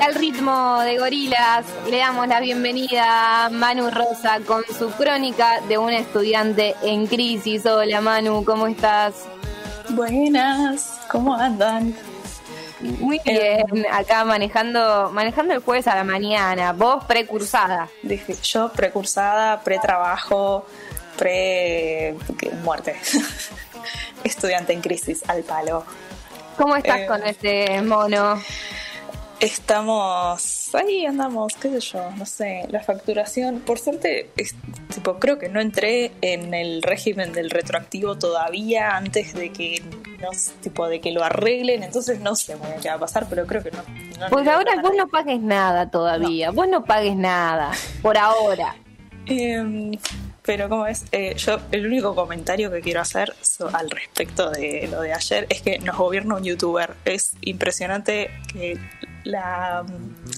al ritmo de gorilas, le damos la bienvenida a Manu Rosa con su crónica de un estudiante en crisis. Hola Manu, ¿cómo estás? Buenas, ¿cómo andan? Muy bien, acá manejando manejando el jueves a la mañana. Vos precursada. Dije, yo precursada, pretrabajo, pre muerte. Estudiante en crisis al palo. ¿Cómo estás con este mono? Estamos ahí andamos, qué sé yo, no sé, la facturación, por suerte, tipo, creo que no entré en el régimen del retroactivo todavía antes de que no, tipo, de que lo arreglen, entonces no sé qué va a pasar, pero creo que no. pues ahora vos no pagues nada todavía, vos no pagues nada, por ahora. Em, pero como es, eh, yo el único comentario que quiero hacer al respecto de lo de ayer es que nos gobierna un youtuber. Es impresionante que la,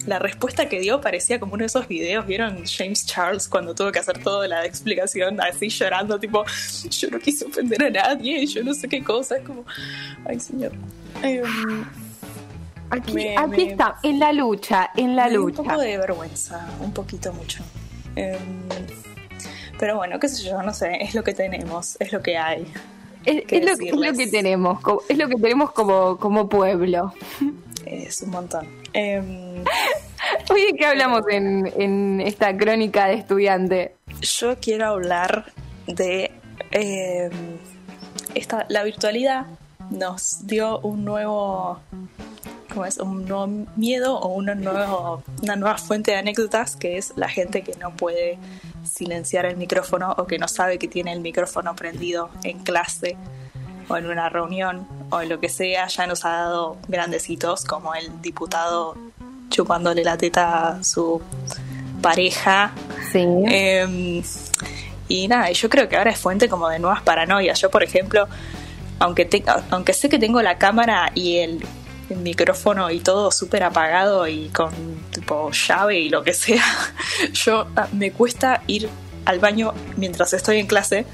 la, respuesta que dio parecía como uno de esos videos, ¿vieron James Charles cuando tuvo que hacer toda la explicación así llorando, tipo, yo no quise ofender a nadie, yo no sé qué cosa, es como, ay señor. Em, aquí, aquí está, en la lucha, en la lucha. Un poco de vergüenza, un poquito mucho. Em, pero bueno, qué sé yo, no sé, es lo que tenemos, es lo que hay. Es, lo, es lo, que tenemos, es lo que tenemos como, como pueblo. Es un montón. Eh, Oye, ¿qué hablamos en, en, esta crónica de estudiante? Yo quiero hablar de em, esta, la virtualidad nos dio un nuevo ¿cómo es? un nuevo miedo o una, nuevo, una nueva fuente de anécdotas que es la gente que no puede silenciar el micrófono o que no sabe que tiene el micrófono prendido en clase o en una reunión o en lo que sea, ya nos ha dado grandecitos como el diputado chupándole la teta a su pareja. Sí. Em, y nada, yo creo que ahora es fuente como de nuevas paranoias. Yo, por ejemplo, aunque, aunque sé que tengo la cámara y el, micrófono y todo súper apagado y con tipo llave y lo que sea, yo ah, me cuesta ir al baño mientras estoy en clase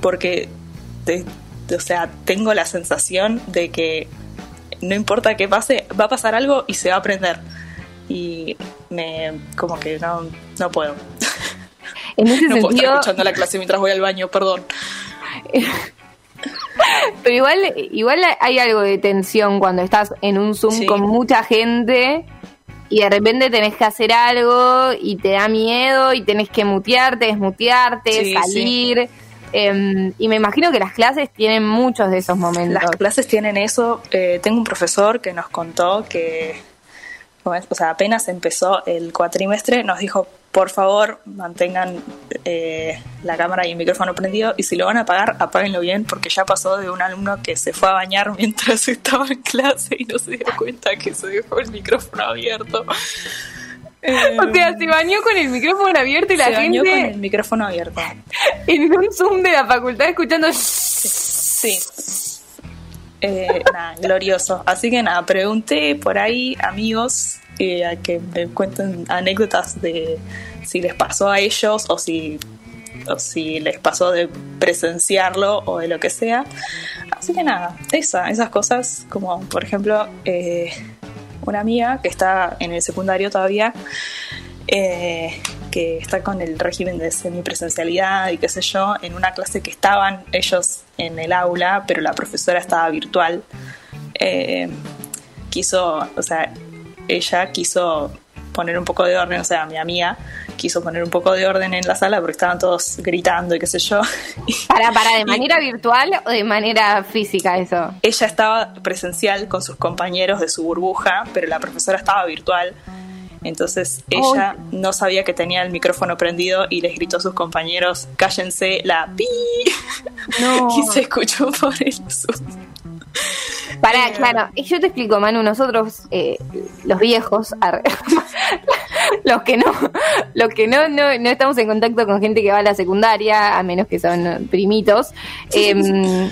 porque o sea, tengo la sensación de que no importa qué pase, va a pasar algo y se va a aprender. Y me, como que no, no puedo. En ese no sentido... puedo estar escuchando la clase mientras voy al baño, perdón. Pero igual, igual hay algo de tensión cuando estás en un Zoom con mucha gente y de repente tenés que hacer algo y te da miedo y tenés que mutearte, desmutearte, salir. Em, y me imagino que las clases tienen muchos de esos momentos. Las clases tienen eso. Eh, tengo un profesor que nos contó que, o sea, apenas empezó el cuatrimestre, nos dijo, por favor, mantengan eh, la cámara y el micrófono prendido y si lo van a apagar, apáguenlo bien porque ya pasó de un alumno que se fue a bañar mientras estaba en clase y no se dio cuenta que se dejó el micrófono abierto. o sea, se bañó con el micrófono abierto y la gente. Se bañó con el micrófono abierto. En un Zoom de la facultad escuchando. Sí. Eh, nada, glorioso. Así que nada, pregunté por ahí, amigos, eh, a que me cuenten anécdotas de si les pasó a ellos o si, o si les pasó de presenciarlo o de lo que sea. Así que nada, esa, esas cosas, como por ejemplo. Eh, una amiga que está en el secundario todavía, eh, que está con el régimen de semipresencialidad y qué sé yo, en una clase que estaban ellos en el aula, pero la profesora estaba virtual. Eh, quiso, o sea, ella quiso poner un poco de orden, o sea, mi amiga quiso poner un poco de orden en la sala porque estaban todos gritando y qué sé yo. ¿Para, para de manera virtual o de manera física eso? Ella estaba presencial con sus compañeros de su burbuja, pero la profesora estaba virtual. Entonces ella no sabía que tenía el micrófono prendido y les gritó a sus compañeros, cállense la pi. No. y se escuchó por el Zoom. Para, claro, yo te explico, Manu, nosotros, eh, los viejos, los que no, los que no, no, estamos en contacto con gente que va a la secundaria, a menos que son primitos, em,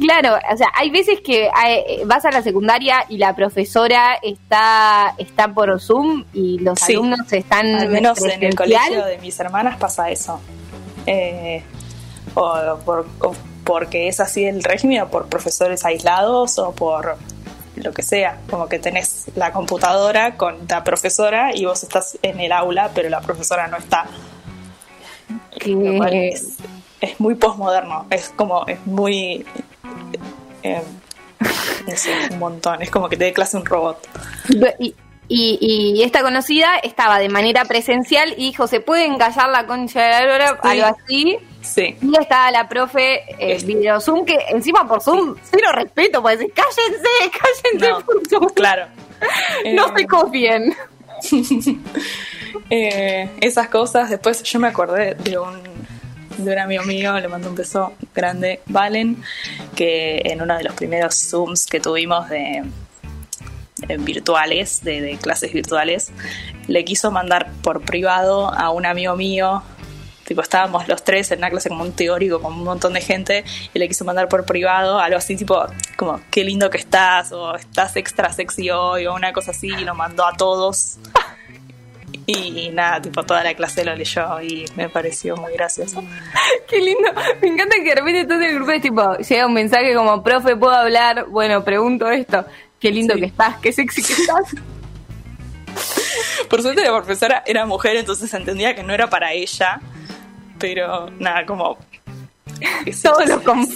claro, o sea, hay veces que vas a la secundaria y la profesora está, está por Zoom y los alumnos están. Al menos en el colegio de mis hermanas pasa eso. Eh, o por porque es así el régimen o por profesores aislados o por lo que sea, como que tenés la computadora con la profesora y vos estás en el aula, pero la profesora no está. Lo cual es, es muy postmoderno, es como, es muy... eh, no sé, un montón, es como que te dé clase un robot. Y, y, y esta conocida estaba de manera presencial y dijo, ¿se puede encallar la concha de la lora? Sí. Algo así. Sí. Y estaba la profe eh, video Zoom, que encima por Zoom, cero respeto, decir, cállense, cállense No, por Zoom. claro. No Eh, se copien. Eh, esas cosas. Después yo me acordé de un, de un amigo mío, le mando un beso grande, Valen, que en uno de los primeros Zooms que tuvimos de eh, virtuales, de, de clases virtuales, le quiso mandar por privado a un amigo mío. Tipo, estábamos los tres en una clase como un teórico con un montón de gente y le quiso mandar por privado algo así tipo como qué lindo que estás o estás extra sexy hoy o una cosa así y lo mandó a todos y nada, tipo toda la clase lo leyó y me pareció muy gracioso. Qué lindo. Me encanta que de repente todo el grupo es tipo, llega un mensaje como, profe, ¿puedo hablar? Bueno, pregunto esto. Qué lindo Sí. que estás, qué sexy que estás. Por suerte la profesora era mujer, entonces entendía que no era para ella, pero nada, como... todos, los com-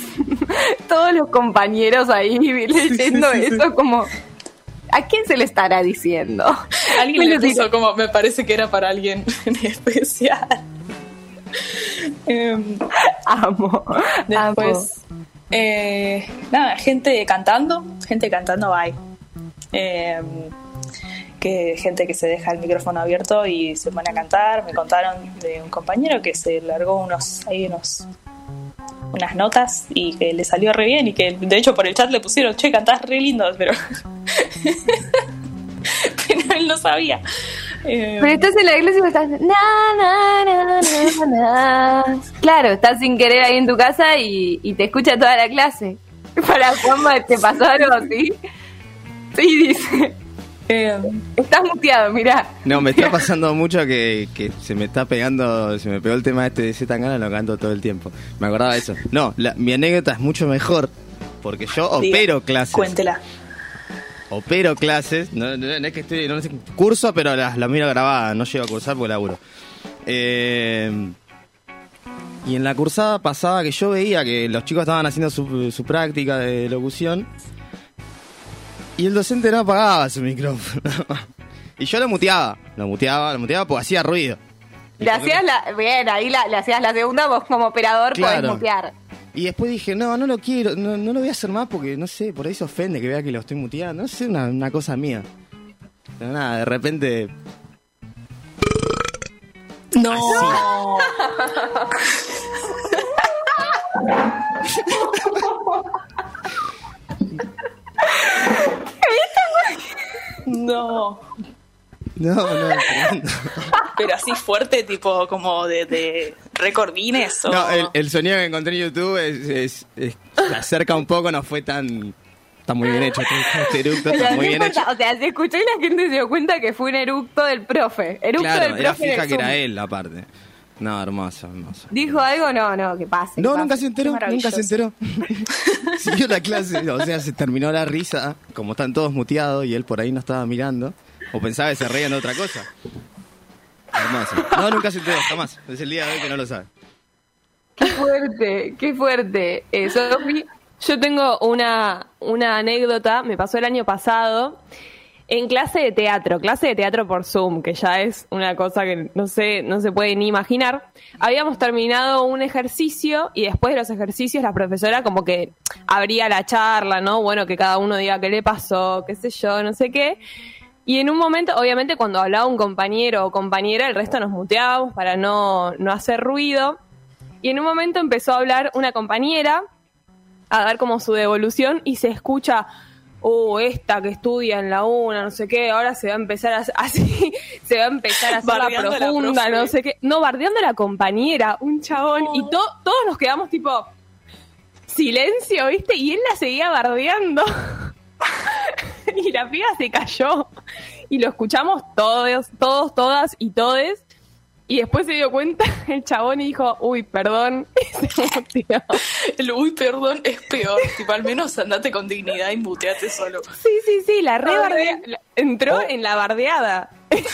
todos los compañeros ahí leyendo sí, sí, eso como... ¿A quién se le estará diciendo? Alguien le puso como, me parece que era para alguien en especial. Em, Amo. Después, eh, nada, gente cantando, gente cantando bye. Eh, que gente que se deja el micrófono abierto y se pone a cantar. Me contaron de un compañero que se largó unos, ahí unos unas notas y que le salió re bien y que de hecho por el chat le pusieron, che, cantás re lindo, pero pero él no sabía. Eh, Pero estás en la iglesia y estás... Na, na, na, na, na. Claro, estás sin querer ahí en tu casa y, y te escucha toda la clase. Para Juanma, ¿te pasó algo así? Sí, dice. eh, Estás muteado, mirá. No, me está pasando mucho que, que se me está pegando, se me pegó el tema este de Z Tangana, lo canto todo el tiempo. Me acordaba de eso. No, la- mi anécdota es mucho mejor, porque yo diga, opero clases. Cuéntela. Opero clases, no, no- no es que estoy, no sé, curso, pero las, las miro grabadas, no llego a cursar porque laburo. Eh, y en la cursada pasaba que yo veía que los chicos estaban haciendo su, su práctica de locución y el docente no apagaba su micrófono. y yo lo muteaba, lo muteaba, lo muteaba porque hacía ruido. Le hacías la... Bien, ahí la, le hacías la segunda, vos como operador podés Claro. mutear. Y después dije, no, no lo quiero, no, no lo voy a hacer más porque, no sé, por ahí se ofende que vea que lo estoy muteando. No sé, una, una cosa mía. Pero nada, de repente... No. No. No, no, tremendo. Pero así fuerte, tipo como de, de recordines o... No, el, el sonido que encontré en YouTube es, es- es- se acerca un poco, no fue tan... Está muy bien hecho, este- este eructo está muy bien hecho. O sea, se escuchó y la gente se dio cuenta que fue un eructo del profe. Eructo Claro, del era profe fija que era él, aparte. No, hermoso, hermoso. ¿Dijo algo? No, no, que pase. No, que nunca pase. se enteró, nunca se enteró. Siguió la clase, o sea, se terminó la risa, como están todos muteados y él por ahí no estaba mirando, o pensaba que se reían de otra cosa. Hermoso. No, nunca se enteró, jamás. Es el día de hoy que no lo sabe. Qué fuerte, qué fuerte. Eh, Sofi, Yo tengo una, una anécdota, me pasó el año pasado, en clase de teatro, clase de teatro por Zoom, que ya es una cosa que no sé, no se puede ni imaginar. Habíamos terminado un ejercicio y después de los ejercicios la profesora como que abría la charla, ¿no? Bueno, que cada uno diga qué le pasó, qué sé yo, no sé qué. Y en un momento, obviamente, cuando hablaba un compañero o compañera, el resto nos muteábamos para no, no hacer ruido. Y en un momento empezó a hablar una compañera a dar como su devolución y se escucha, oh, esta que estudia en la una, no sé qué, ahora se va a empezar a, así, se va a empezar a hacer Bardeando la profunda, no sé qué. No, bardeando a la compañera, un chabón, y to- todos nos quedamos tipo, silencio, ¿viste? Y él la seguía bardeando. y la piba se cayó. Y lo escuchamos todos, todos, todas y todes. Y después se dio cuenta el chabón y dijo, uy, perdón. El uy, perdón, es peor. tipo, al menos andate con dignidad y muteate solo. Sí, sí, sí, la re Ay. bardea- la- Entró Oh. en la bardeada.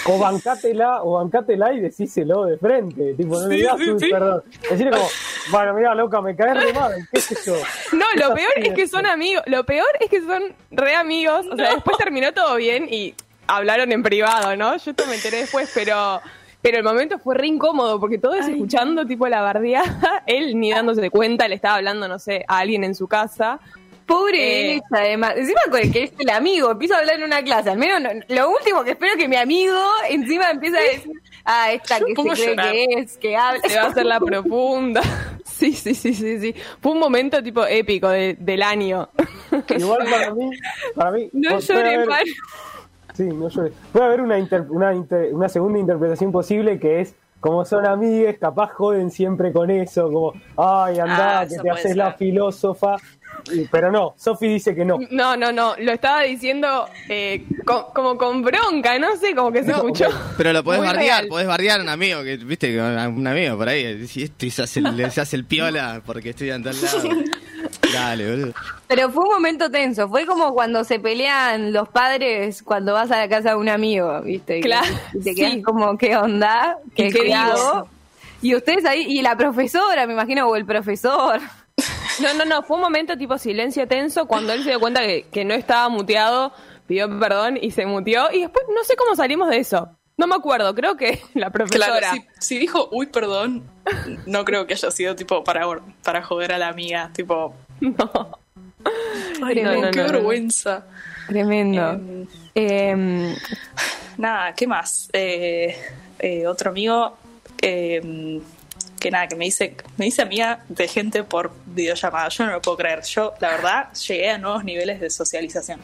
O bancátela, o bancátela y decíselo de frente. Tipo, no le Sí, digas sí, uy, sí. perdón. Decirle como, bueno, mira, loca, me caes re mal, qué sé yo. No, lo peor es que son amigos. Lo peor es que son re amigos. O sea, No. después terminó todo bien y hablaron en privado, ¿no? Yo esto me enteré después, pero. Pero el momento fue re incómodo porque todos escuchando tipo la bardeada, él ni dándose cuenta, le estaba hablando, no sé, a alguien en su casa. Pobre Eh. él, además. Encima con el que es el amigo, empiezo a hablar en una clase. Al menos no- lo último que espero es que mi amigo encima empieza a decir, ah, esta que se cree llorar. que es, que habla. Se va a hacer la profunda. Sí, sí, sí, sí, sí. Fue un momento tipo épico de- del año. Igual para mí, para mí. No haber- Manu. Sí, no llores. Puede haber una, inter- una, inter- una segunda interpretación posible que es, como son amigues, capaz joden siempre con eso, como, ay, andá, Ah, que te haces la filósofa. Y- pero no, Sofi dice que no. No, no, no. Lo estaba diciendo eh, co- como con bronca, no sé, como que se escuchó. Pero lo podés Muy bardear, real. podés bardear a un amigo, que viste, a un amigo por ahí, si este se hace, el, se hace el piola porque estoy en tal lado. Dale, boludo. Pero fue un momento tenso. Fue como cuando se pelean los padres cuando vas a la casa de un amigo, ¿viste? Claro, Y te quedas sí. como, ¿qué onda? ¿Qué, ¿Y qué hago? Y ustedes ahí, y la profesora, me imagino, o el profesor. No, no, no. Fue un momento tipo silencio tenso cuando él se dio cuenta que, que no estaba muteado, pidió perdón y se muteó. Y después no sé cómo salimos de eso. No me acuerdo, creo que la profesora. Claro, si, si dijo uy, perdón, no creo que haya sido tipo para, para joder a la amiga. Tipo, No. ay, No, no, no, qué no, vergüenza. Tremendo. Em, Em, Nada, ¿qué más? Eh, eh, otro amigo eh, que nada, que me dice, me dice amiga de gente por videollamada. Yo no lo puedo creer. Yo, la verdad, llegué a nuevos niveles de socialización.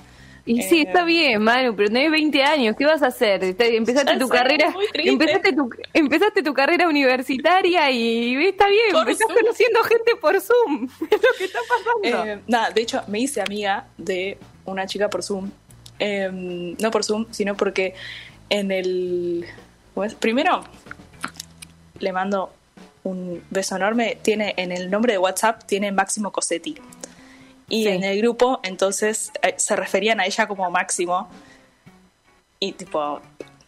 Y sí, Eh, está bien, Manu, pero tenés 20 años, ¿qué vas a hacer? Te- Empezaste tu sé, carrera, empezaste tu, empezaste tu carrera universitaria y está bien, Por estás Zoom. conociendo gente por Zoom. Es lo que está pasando. Eh, nada, de hecho, me hice amiga de una chica por Zoom. Eh, no por Zoom, sino porque en el. Primero, le mando un beso enorme. Tiene en el nombre de WhatsApp tiene Máximo Cosetti. Y Sí. en el grupo, entonces, eh, se referían a ella como Máximo. Y tipo,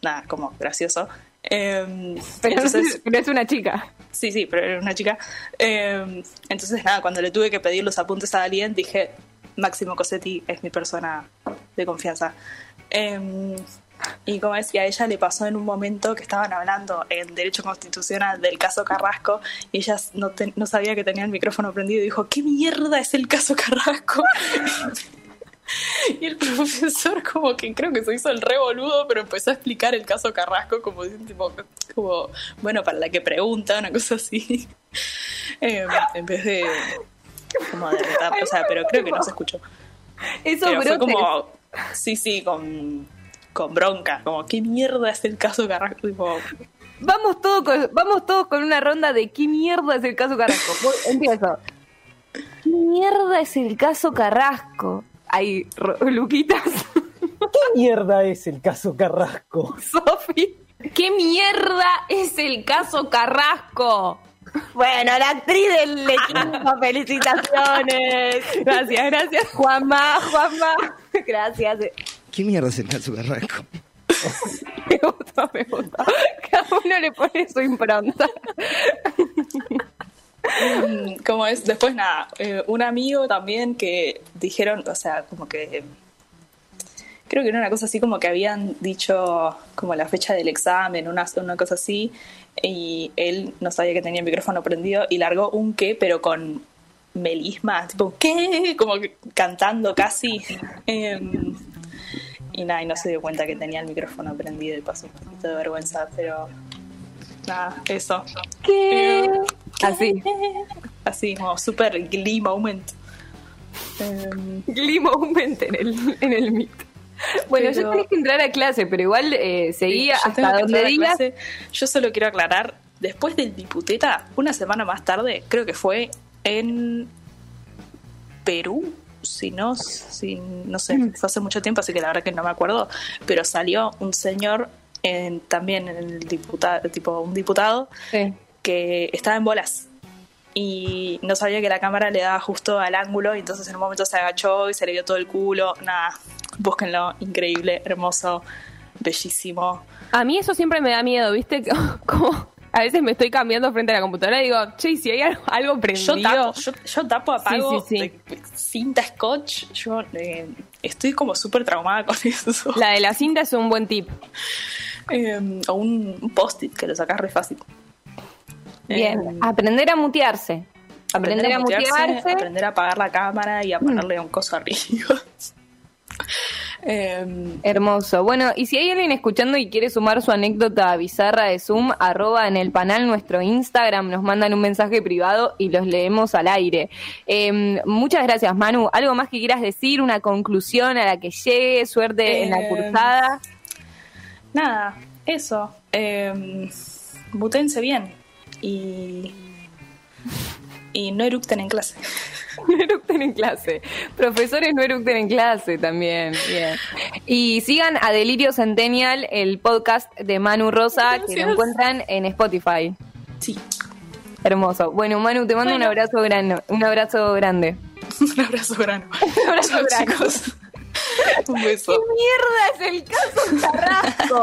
nada, como gracioso. Eh, pero, entonces, es, pero es una chica. Sí, sí, pero era una chica. Eh, entonces, nada, cuando le tuve que pedir los apuntes a alguien, dije, Máximo Cosetti es mi persona de confianza. Eh, y como decía, a ella le pasó en un momento que estaban hablando en Derecho Constitucional del caso Carrasco y ella no, te- no sabía que tenía el micrófono prendido y dijo, ¿qué mierda es el caso Carrasco? Y el profesor como que creo que se hizo el re boludo, pero empezó a explicar el caso Carrasco como, tipo, como bueno, para la que pregunta, una cosa así. Eh, en vez de como de retar, o sea, pero creo que no se escuchó. Eso Pero fue como, sí, sí, con, con bronca, como, ¿qué mierda es el caso Carrasco? Tipo, Vamos, todo con- vamos todos con una ronda de ¿qué mierda es el caso Carrasco? Voy- empiezo. ¿Qué mierda es el caso Carrasco? Ahí, Luquitas, ¿Qué mierda es el caso Carrasco? Sofi. ¿Qué mierda es el caso Carrasco? Bueno, la actriz del equipo, felicitaciones. Gracias, gracias. Juanma, Juanma. Gracias. ¿Qué mierda es el caso Carrasco? Me gusta, me gusta. Cada uno le pone su impronta. Como es, después nada, eh, un amigo también que dijeron, o sea, como que creo que era una cosa así como que habían dicho como la fecha del examen, una, una cosa así, y él no sabía que tenía el micrófono prendido y largó un qué, pero con melisma, tipo, ¿qué? Como que cantando casi. Em, y nada, y no se dio cuenta que tenía el micrófono prendido y pasó un poquito de vergüenza, pero nada, eso. ¿Qué? Así. Así, como super glee moment. Em, Glee moment en el, en el Meet. Bueno, Pero- ya tenés que entrar a clase, pero igual eh, seguía yo tengo hasta donde digas. Yo solo quiero aclarar, después del Diputeta, una semana más tarde, creo que fue en Perú, si no, si, no sé, fue hace mucho tiempo, así que la verdad que no me acuerdo, pero salió un señor en- también en el diputado, tipo un diputado, Sí. que estaba en bolas y no sabía que la cámara le daba justo al ángulo y entonces en un momento se agachó y se le vio todo el culo. Nada, búsquenlo, increíble, hermoso, bellísimo. A mí eso siempre me da miedo, ¿viste? Como a veces me estoy cambiando frente a la computadora y digo, che, ¿y si hay algo, algo Yo prendido. tapo, yo, yo tapo, apago, Sí, sí, sí. de- cinta scotch, yo eh, estoy como súper traumada con eso. La de la cinta es un buen tip. Eh, o un, post-it que lo sacas re fácil. Bien. Eh, aprender a mutearse. Aprender, a mutearse. aprender a apagar la cámara y a ponerle un coso arriba. Eh, Hermoso. Bueno, y si hay alguien escuchando y quiere sumar su anécdota bizarra de Zoom, arroba en el panel nuestro Instagram, nos mandan un mensaje privado y los leemos al aire. Eh, muchas gracias, Manu. ¿Algo más que quieras decir? ¿Una conclusión a la que llegue? Suerte en la Eh, cursada. nada, eso. Mutense bien y, y no eructen en clase. No eructen en clase. Profesores no eructen en clase también. Bien. Y sigan a Delirio Centennial, el podcast de Manu Rosa, que lo encuentran en Spotify. Sí, Hermoso. Bueno, Manu, te mando un abrazo grande. Un abrazo grande. un abrazo grano. Un abrazo grande. chicos. Un beso. ¿Qué mierda es el caso Carrasco?